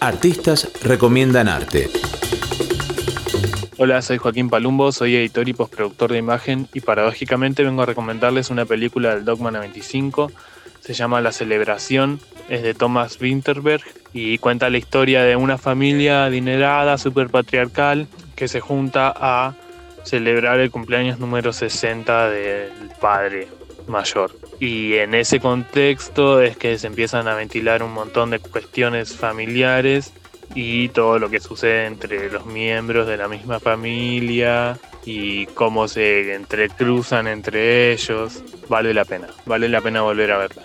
Artistas recomiendan arte. Hola, soy Joaquín Palumbo, soy editor y postproductor de imagen y paradójicamente vengo a recomendarles una película del Dogma 95. Se llama La Celebración, es de Thomas Winterberg y cuenta la historia de una familia adinerada, super patriarcal, que se junta a celebrar el cumpleaños número 60 del padre mayor. Y en ese contexto es que se empiezan a ventilar un montón de cuestiones familiares y todo lo que sucede entre los miembros de la misma familia y cómo se entrecruzan entre ellos. Vale la pena, vale la pena volver a verla.